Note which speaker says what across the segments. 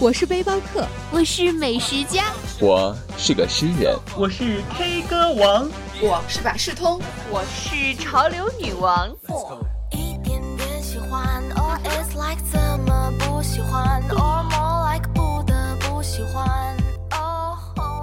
Speaker 1: 我是背包客，我是美食家，
Speaker 2: 我是个诗人，
Speaker 3: 我是 K 歌王，
Speaker 4: 我是百事通，
Speaker 5: 我是潮流女王。一点点喜欢，or is like 怎么不喜欢
Speaker 1: ，or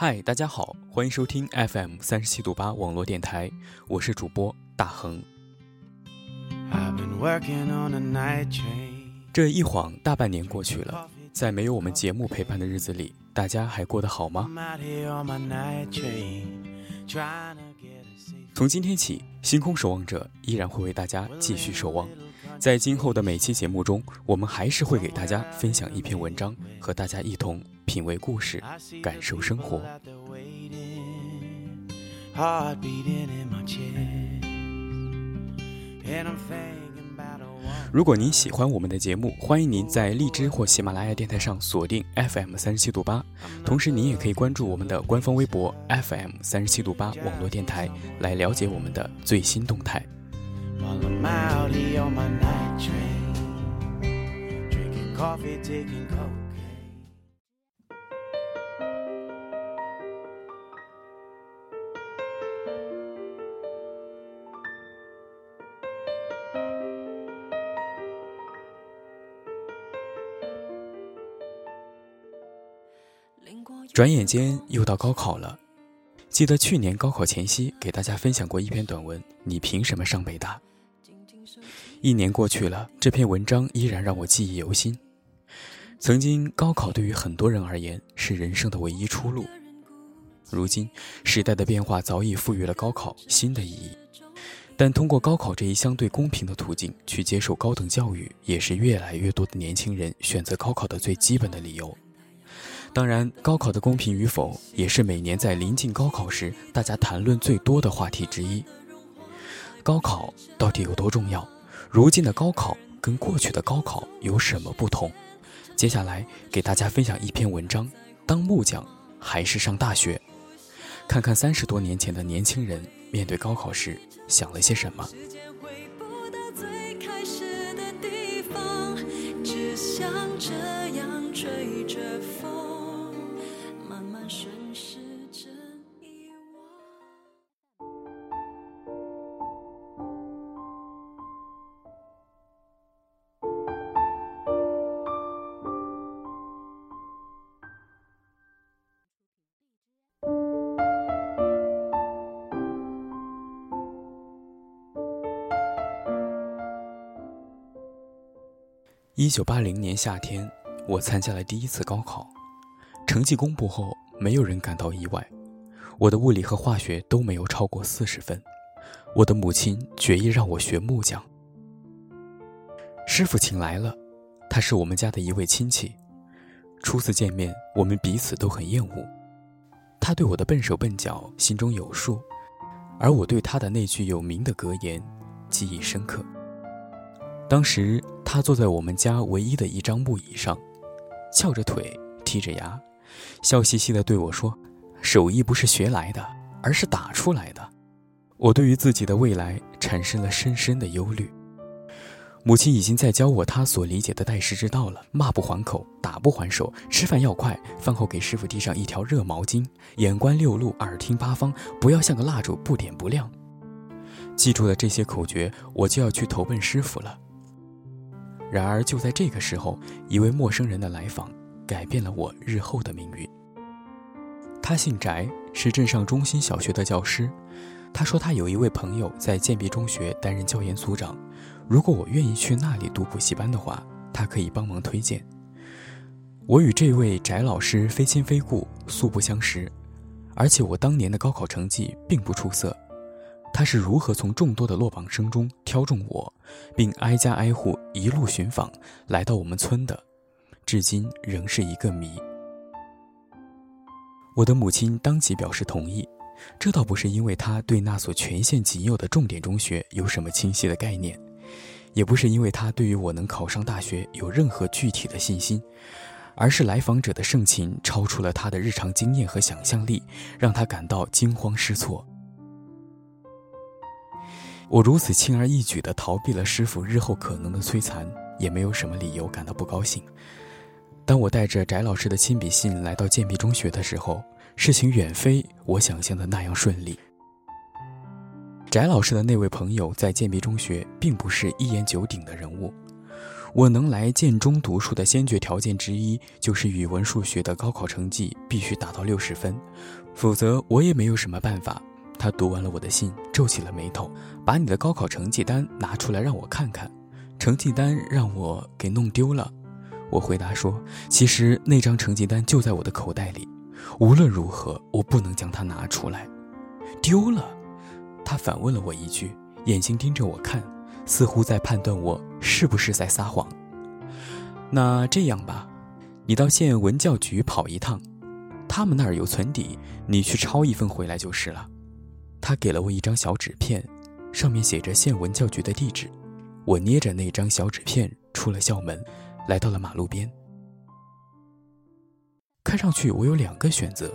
Speaker 6: 嗨，大家好，欢迎收听 FM 三十七度八网络电台，我是主播大恒。这一晃大半年过去了，在没有我们节目陪伴的日子里，大家还过得好吗？从今天起，星空守望者依然会为大家继续守望。在今后的每期节目中，我们还是会给大家分享一篇文章，和大家一同品味故事，感受生活。如果您喜欢我们的节目，欢迎您在荔枝或喜马拉雅电台上锁定 FM 三十七度八，同时您也可以关注我们的官方微博 FM 三十七度八网络电台，来了解我们的最新动态。While I'm out here on my night train, drinking coffee, taking cocaine. 转眼间又到高考了，记得去年高考前夕给大家分享过一篇短文，你凭什么上北大？一年过去了，这篇文章依然让我记忆犹新。曾经，高考对于很多人而言是人生的唯一出路。如今，时代的变化早已赋予了高考新的意义。但通过高考这一相对公平的途径去接受高等教育，也是越来越多的年轻人选择高考的最基本的理由。当然，高考的公平与否，也是每年在临近高考时大家谈论最多的话题之一。高考到底有多重要？如今的高考跟过去的高考有什么不同？接下来给大家分享一篇文章：当木匠还是上大学？看看三十多年前的年轻人面对高考时想了些什么。一九八零年夏天，我参加了第一次高考。成绩公布后，没有人感到意外。我的物理和化学都没有超过四十分。我的母亲决意让我学木匠。师傅请来了，他是我们家的一位亲戚。初次见面，我们彼此都很厌恶。他对我的笨手笨脚心中有数，而我对他的那句有名的格言记忆深刻。当时他坐在我们家唯一的一张木椅上，翘着腿，剔着牙，笑嘻嘻地对我说：“手艺不是学来的，而是打出来的。”我对于自己的未来产生了深深的忧虑。母亲已经在教我她所理解的待师之道了：骂不还口，打不还手，吃饭要快，饭后给师傅递上一条热毛巾，眼观六路，耳听八方，不要像个蜡烛不点不亮。记住了这些口诀，我就要去投奔师傅了。然而就在这个时候，一位陌生人的来访，改变了我日后的命运。他姓翟，是镇上中心小学的教师。他说他有一位朋友在建壁中学担任教研组长。如果我愿意去那里读补习班的话，他可以帮忙推荐。我与这位翟老师非亲非故，素不相识，而且我当年的高考成绩并不出色。他是如何从众多的落榜生中挑中我，并挨家挨户一路寻访来到我们村的，至今仍是一个谜。我的母亲当即表示同意，这倒不是因为她对那所全县仅有的重点中学有什么清晰的概念。也不是因为她对于我能考上大学有任何具体的信心，而是来访者的盛情超出了她的日常经验和想象力，让她感到惊慌失措。我如此轻而易举地逃避了师傅日后可能的摧残，也没有什么理由感到不高兴。当我带着翟老师的亲笔信来到建壁中学的时候，事情远非我想象的那样顺利。翟老师的那位朋友在建壁中学并不是一言九鼎的人物。我能来建中读书的先决条件之一，就是语文、数学的高考成绩必须达到六十分，否则我也没有什么办法。他读完了我的信，皱起了眉头，把你的高考成绩单拿出来让我看看。成绩单让我给弄丢了。我回答说：“其实那张成绩单就在我的口袋里，无论如何，我不能将它拿出来。丢了。”他反问了我一句，眼睛盯着我看，似乎在判断我是不是在撒谎。那这样吧，你到县文教局跑一趟，他们那儿有存底，你去抄一份回来就是了。他给了我一张小纸片，上面写着县文教局的地址。我捏着那张小纸片出了校门，来到了马路边。看上去我有两个选择，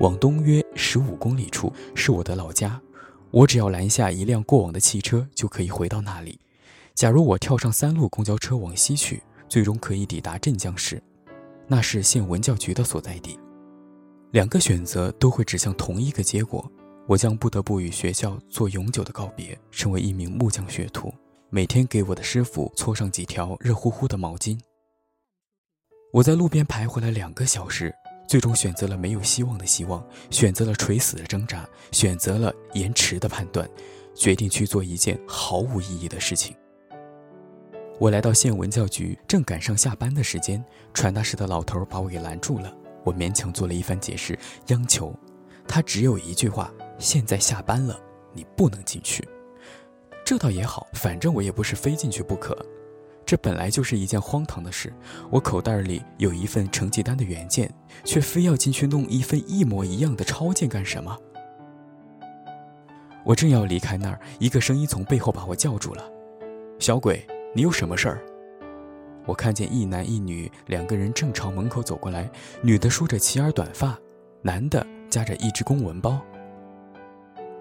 Speaker 6: 往东约十五公里处是我的老家。我只要拦下一辆过往的汽车，就可以回到那里。假如我跳上三路公交车往西去，最终可以抵达镇江市，那是县文教局的所在地。两个选择都会指向同一个结果：我将不得不与学校做永久的告别，成为一名木匠学徒，每天给我的师傅搓上几条热乎乎的毛巾。我在路边徘徊了两个小时。最终选择了没有希望的希望，选择了垂死的挣扎，选择了延迟的判断，决定去做一件毫无意义的事情。我来到县文教局，正赶上下班的时间，传达室的老头把我给拦住了。我勉强做了一番解释，央求他只有一句话：现在下班了，你不能进去。这倒也好，反正我也不是非进去不可。这本来就是一件荒唐的事，我口袋里有一份成绩单的原件，却非要进去弄一份一模一样的抄件干什么？我正要离开那儿，一个声音从背后把我叫住了：“小鬼，你有什么事儿？”我看见一男一女两个人正朝门口走过来，女的梳着齐耳短发，男的夹着一只公文包。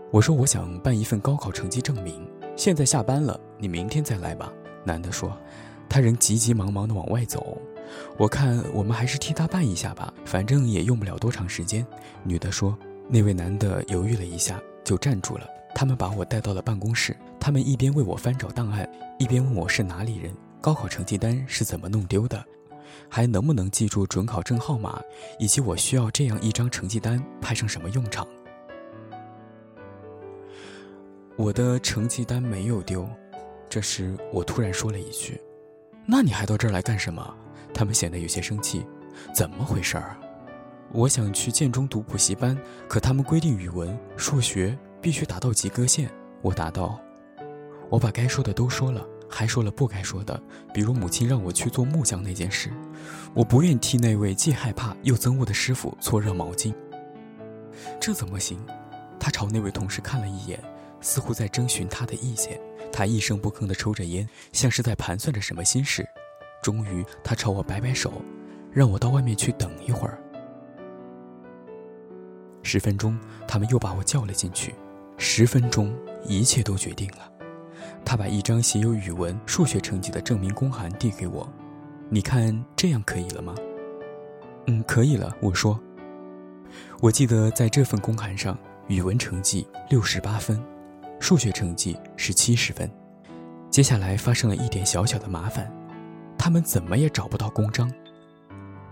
Speaker 6: 我说：“我想办一份高考成绩证明，现在下班了，你明天再来吧。”男的说：“他仍急急忙忙地往外走，我看我们还是替他办一下吧，反正也用不了多长时间。”女的说：“那位男的犹豫了一下，就站住了。他们把我带到了办公室，他们一边为我翻找档案，一边问我是哪里人，高考成绩单是怎么弄丢的，还能不能记住准考证号码，以及我需要这样一张成绩单派上什么用场。”我的成绩单没有丢。这时，我突然说了一句：“那你还到这儿来干什么？”他们显得有些生气。怎么回事儿？我想去建中读补习班，可他们规定语文、数学必须达到及格线。我答道：“我把该说的都说了，还说了不该说的，比如母亲让我去做木匠那件事，我不愿替那位既害怕又憎恶的师傅搓热毛巾。这怎么行？他朝那位同事看了一眼，似乎在征询他的意见。他一声不吭地抽着烟，像是在盘算着什么心事。终于，他朝我摆摆手，让我到外面去等一会儿。十分钟，他们又把我叫了进去。十分钟，一切都决定了。他把一张写有语文、数学成绩的证明公函递给我，你看这样可以了吗？嗯，可以了。我说。我记得在这份公函上，语文成绩六十八分，数学成绩是七十分。接下来发生了一点小小的麻烦，他们怎么也找不到公章。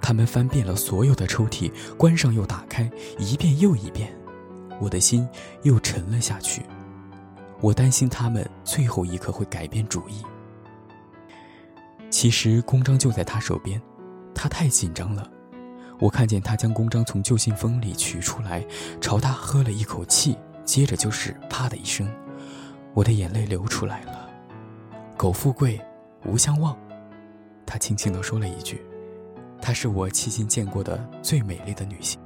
Speaker 6: 他们翻遍了所有的抽屉，关上又打开，一遍又一遍。我的心又沉了下去。我担心他们最后一刻会改变主意。其实公章就在他手边，他太紧张了。我看见他将公章从旧信封里取出来，朝他喝了一口气，接着就是啪的一声，我的眼泪流出来了。苟富贵，无相忘。他轻轻地说了一句：“她是我迄今见过的最美丽的女性。”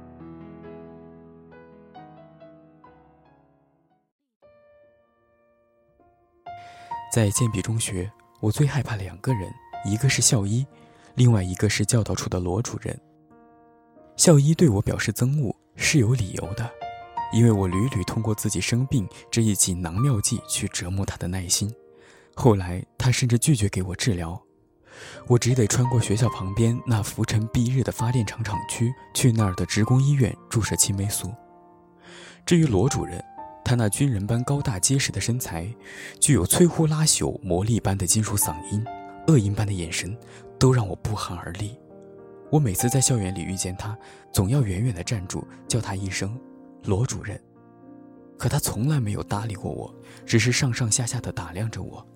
Speaker 6: 在建笔中学，我最害怕两个人，一个是校医，另外一个是教导处的罗主任。校医对我表示憎恶是有理由的，因为我屡屡通过自己生病这一锦囊妙计去折磨他的耐心。后来他甚至拒绝给我治疗，我只得穿过学校旁边那浮尘蔽日的发电厂厂区，去那儿的职工医院注射青霉素。至于罗主任，他那军人般高大结实的身材，具有摧枯拉朽魔力般的金属嗓音，恶鹰般的眼神，都让我不寒而栗。我每次在校园里遇见他，总要远远地站住，叫他一声“罗主任”，可他从来没有搭理过我，只是上上下下的打量着我。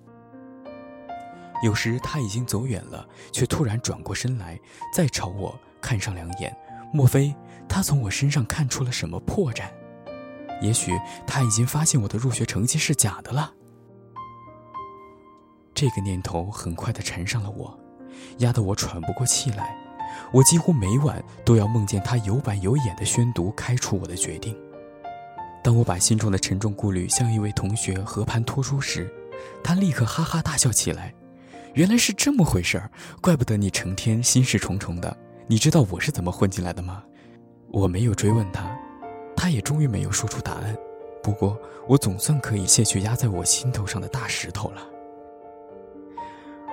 Speaker 6: 有时他已经走远了，却突然转过身来，再朝我看上两眼。莫非他从我身上看出了什么破绽？也许他已经发现我的入学成绩是假的了。这个念头很快的缠上了我，压得我喘不过气来。我几乎每晚都要梦见他有板有眼的宣读开除我的决定。当我把心中的沉重顾虑向一位同学和盘托出时，他立刻哈哈大笑起来。原来是这么回事儿，怪不得你成天心事重重的。你知道我是怎么混进来的吗？我没有追问他。他也终于没有说出答案，不过我总算可以卸去压在我心头上的大石头了。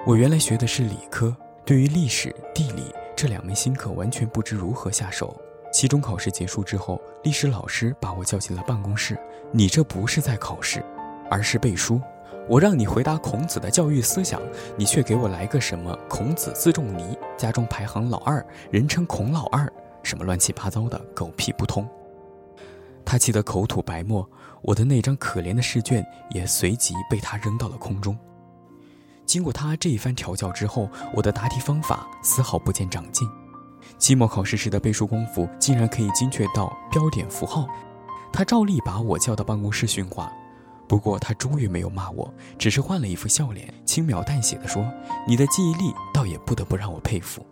Speaker 6: 我原来学的是理科，对于历史、地理这两门新课完全不知如何下手。期中考试结束之后，历史老师把我叫进了办公室：“你这不是在考试，而是背书。我让你回答孔子的教育思想，你却给我来个什么孔子字仲尼，家中排行老二，人称孔老二，什么乱七八糟的，狗屁不通。”他气得口吐白沫，我的那张可怜的试卷也随即被他扔到了空中。经过他这一番调教之后，我的答题方法丝毫不见长进。期末考试时的背书功夫竟然可以精确到标点符号。他照例把我叫到办公室训话，不过他终于没有骂我，只是换了一副笑脸，轻描淡写的说：“你的记忆力倒也不得不让我佩服。”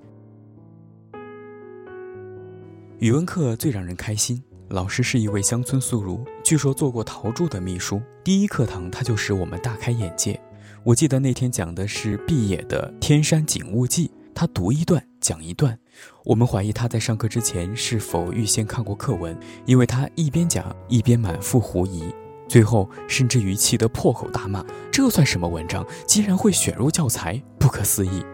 Speaker 6: 语文课最让人开心。老师是一位乡村宿儒，据说做过陶铸的秘书。第一课堂他就使我们大开眼界。我记得那天讲的是毕野的《天山景物记》，他读一段讲一段。我们怀疑他在上课之前是否预先看过课文，因为他一边讲一边满腹狐疑，最后甚至于气得破口大骂：“这算什么文章？竟然会选入教材，不可思议！”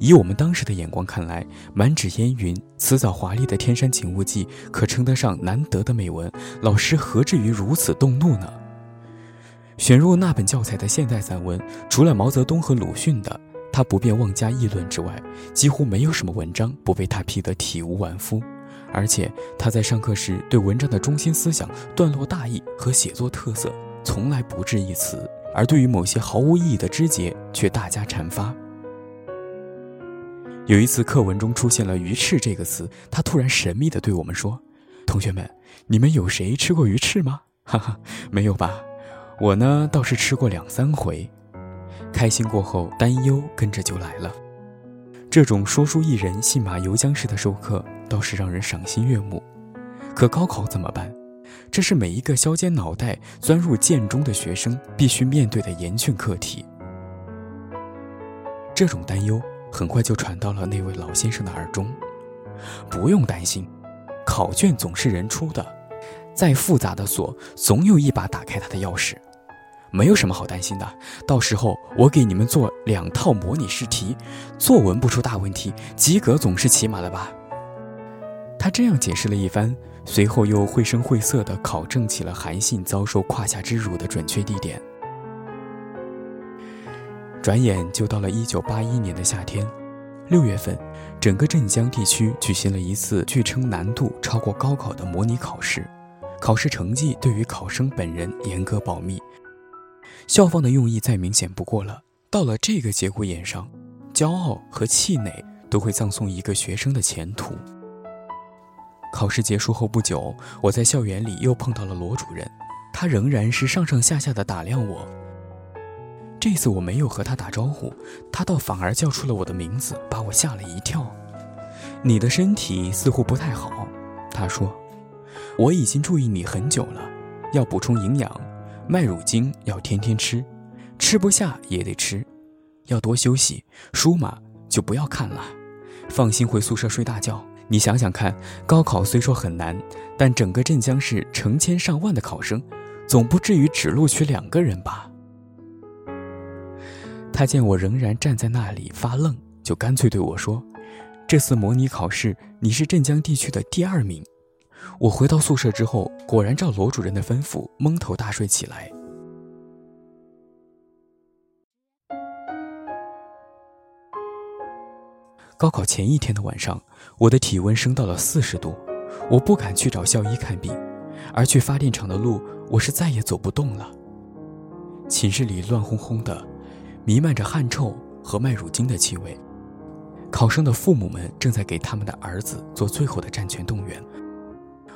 Speaker 6: 以我们当时的眼光看来，满纸烟云、辞藻华丽的《天山景物记》可称得上难得的美文。老师何至于如此动怒呢？选入那本教材的现代散文，除了毛泽东和鲁迅的，他不便妄加议论之外，几乎没有什么文章不被他批得体无完肤。而且他在上课时对文章的中心思想、段落大意和写作特色，从来不置一词，而对于某些毫无意义的枝节，却大加阐发。有一次课文中出现了“鱼翅”这个词，他突然神秘地对我们说：“同学们，你们有谁吃过鱼翅吗？”哈哈，没有吧？我呢倒是吃过两三回。开心过后，担忧跟着就来了。这种说书艺人信马由缰式的授课倒是让人赏心悦目，可高考怎么办？这是每一个削尖脑袋钻入剑中的学生必须面对的严峻课题。这种担忧很快就传到了那位老先生的耳中。不用担心，考卷总是人出的，再复杂的锁总有一把打开它的钥匙。没有什么好担心的，到时候我给你们做两套模拟试题，作文不出大问题，及格总是起码的吧？他这样解释了一番，随后又绘声绘色地考证起了韩信遭受胯下之辱的准确地点。转眼就到了一九八一年的夏天，六月份，整个镇江地区举行了一次据称难度超过高考的模拟考试，考试成绩对于考生本人严格保密。校方的用意再明显不过了。到了这个节骨眼上，骄傲和气馁都会葬送一个学生的前途。考试结束后不久，我在校园里又碰到了罗主任，他仍然是上上下下的打量我。这次我没有和他打招呼，他倒反而叫出了我的名字，把我吓了一跳。你的身体似乎不太好，他说。我已经注意你很久了，要补充营养。麦乳精要天天吃，吃不下也得吃，要多休息。书嘛就不要看了，放心回宿舍睡大觉。你想想看，高考虽说很难，但整个镇江市成千上万的考生，总不至于只录取两个人吧？他见我仍然站在那里发愣，就干脆对我说：“这次模拟考试你是镇江地区的第二名。”我回到宿舍之后，果然照罗主任的吩咐蒙头大睡起来。高考前一天的晚上，我的体温升到了四十度，我不敢去找校医看病，而去发电厂的路我是再也走不动了。寝室里乱哄哄的，弥漫着汗臭和麦乳精的气味。考生的父母们正在给他们的儿子做最后的战前动员。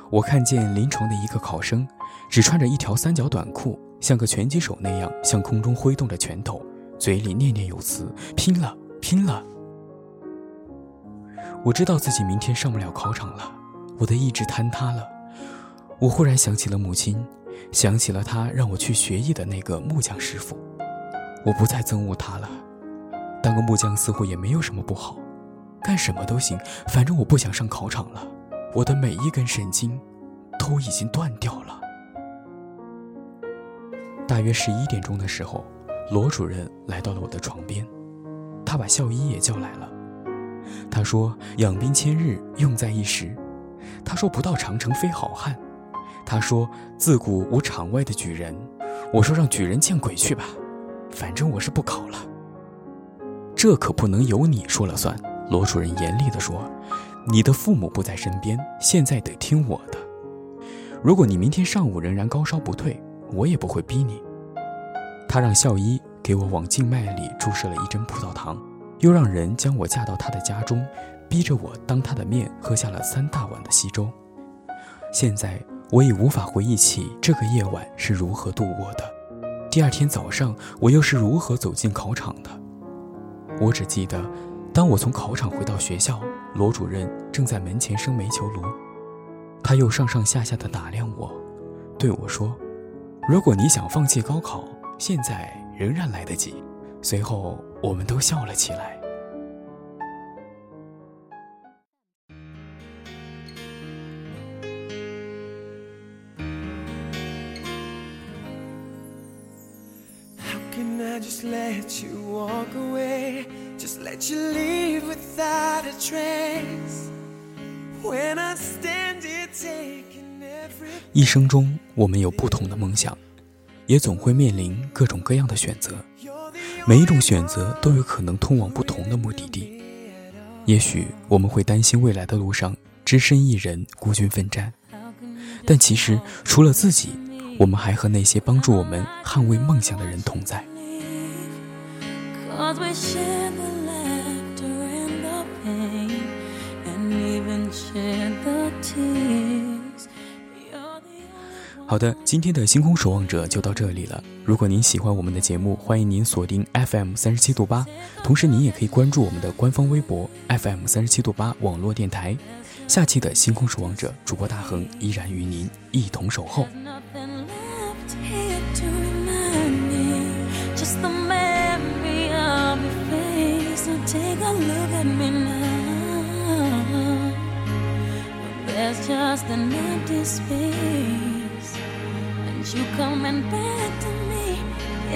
Speaker 6: 我看见临床的一个考生，只穿着一条三角短裤，像个拳击手那样向空中挥动着拳头，嘴里念念有词：“拼了，拼了！”我知道自己明天上不了考场了，我的意志坍塌了。我忽然想起了母亲，想起了他让我去学艺的那个木匠师傅。我不再憎恶他了，当个木匠似乎也没有什么不好，干什么都行，反正我不想上考场了。我的每一根神经都已经断掉了。大约十一点钟的时候，罗主任来到了我的床边，他把校医也叫来了。他说：“养兵千日，用在一时。”他说：“不到长城非好汉。”他说：“自古无场外的举人。”我说：“让举人见鬼去吧，反正我是不考了。”这可不能由你说了算。”罗主任严厉地说。你的父母不在身边，现在得听我的。如果你明天上午仍然高烧不退，我也不会逼你。他让校医给我往静脉里注射了一针葡萄糖，又让人将我架到他的家中，逼着我当他的面喝下了三大碗的稀粥。现在我已无法回忆起这个夜晚是如何度过的，第二天早上我又是如何走进考场的。我只记得，当我从考场回到学校。罗主任正在门前生煤球炉，他又上上下下的打量我，对我说：“如果你想放弃高考，现在仍然来得及。”随后，我们都笑了起来。一生中，我们有不同的梦想，也总会面临各种各样的选择。每一种选择都有可能通往不同的目的地。也许我们会担心未来的路上只身一人孤军奋战，但其实除了自己，我们还和那些帮助我们捍卫梦想的人同在。
Speaker 7: 好的，今天的星空守望者就到这里了。如果您喜欢我们的节目，欢迎您锁定 FM 三十七度八，同时您也可以关注我们的官方微博 FM 三十七度八网络电台。下期的星空守望者主播大恒依然与您一同守候。You coming back to me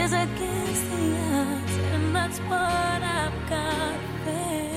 Speaker 7: is against the odds, and that's what I've got face.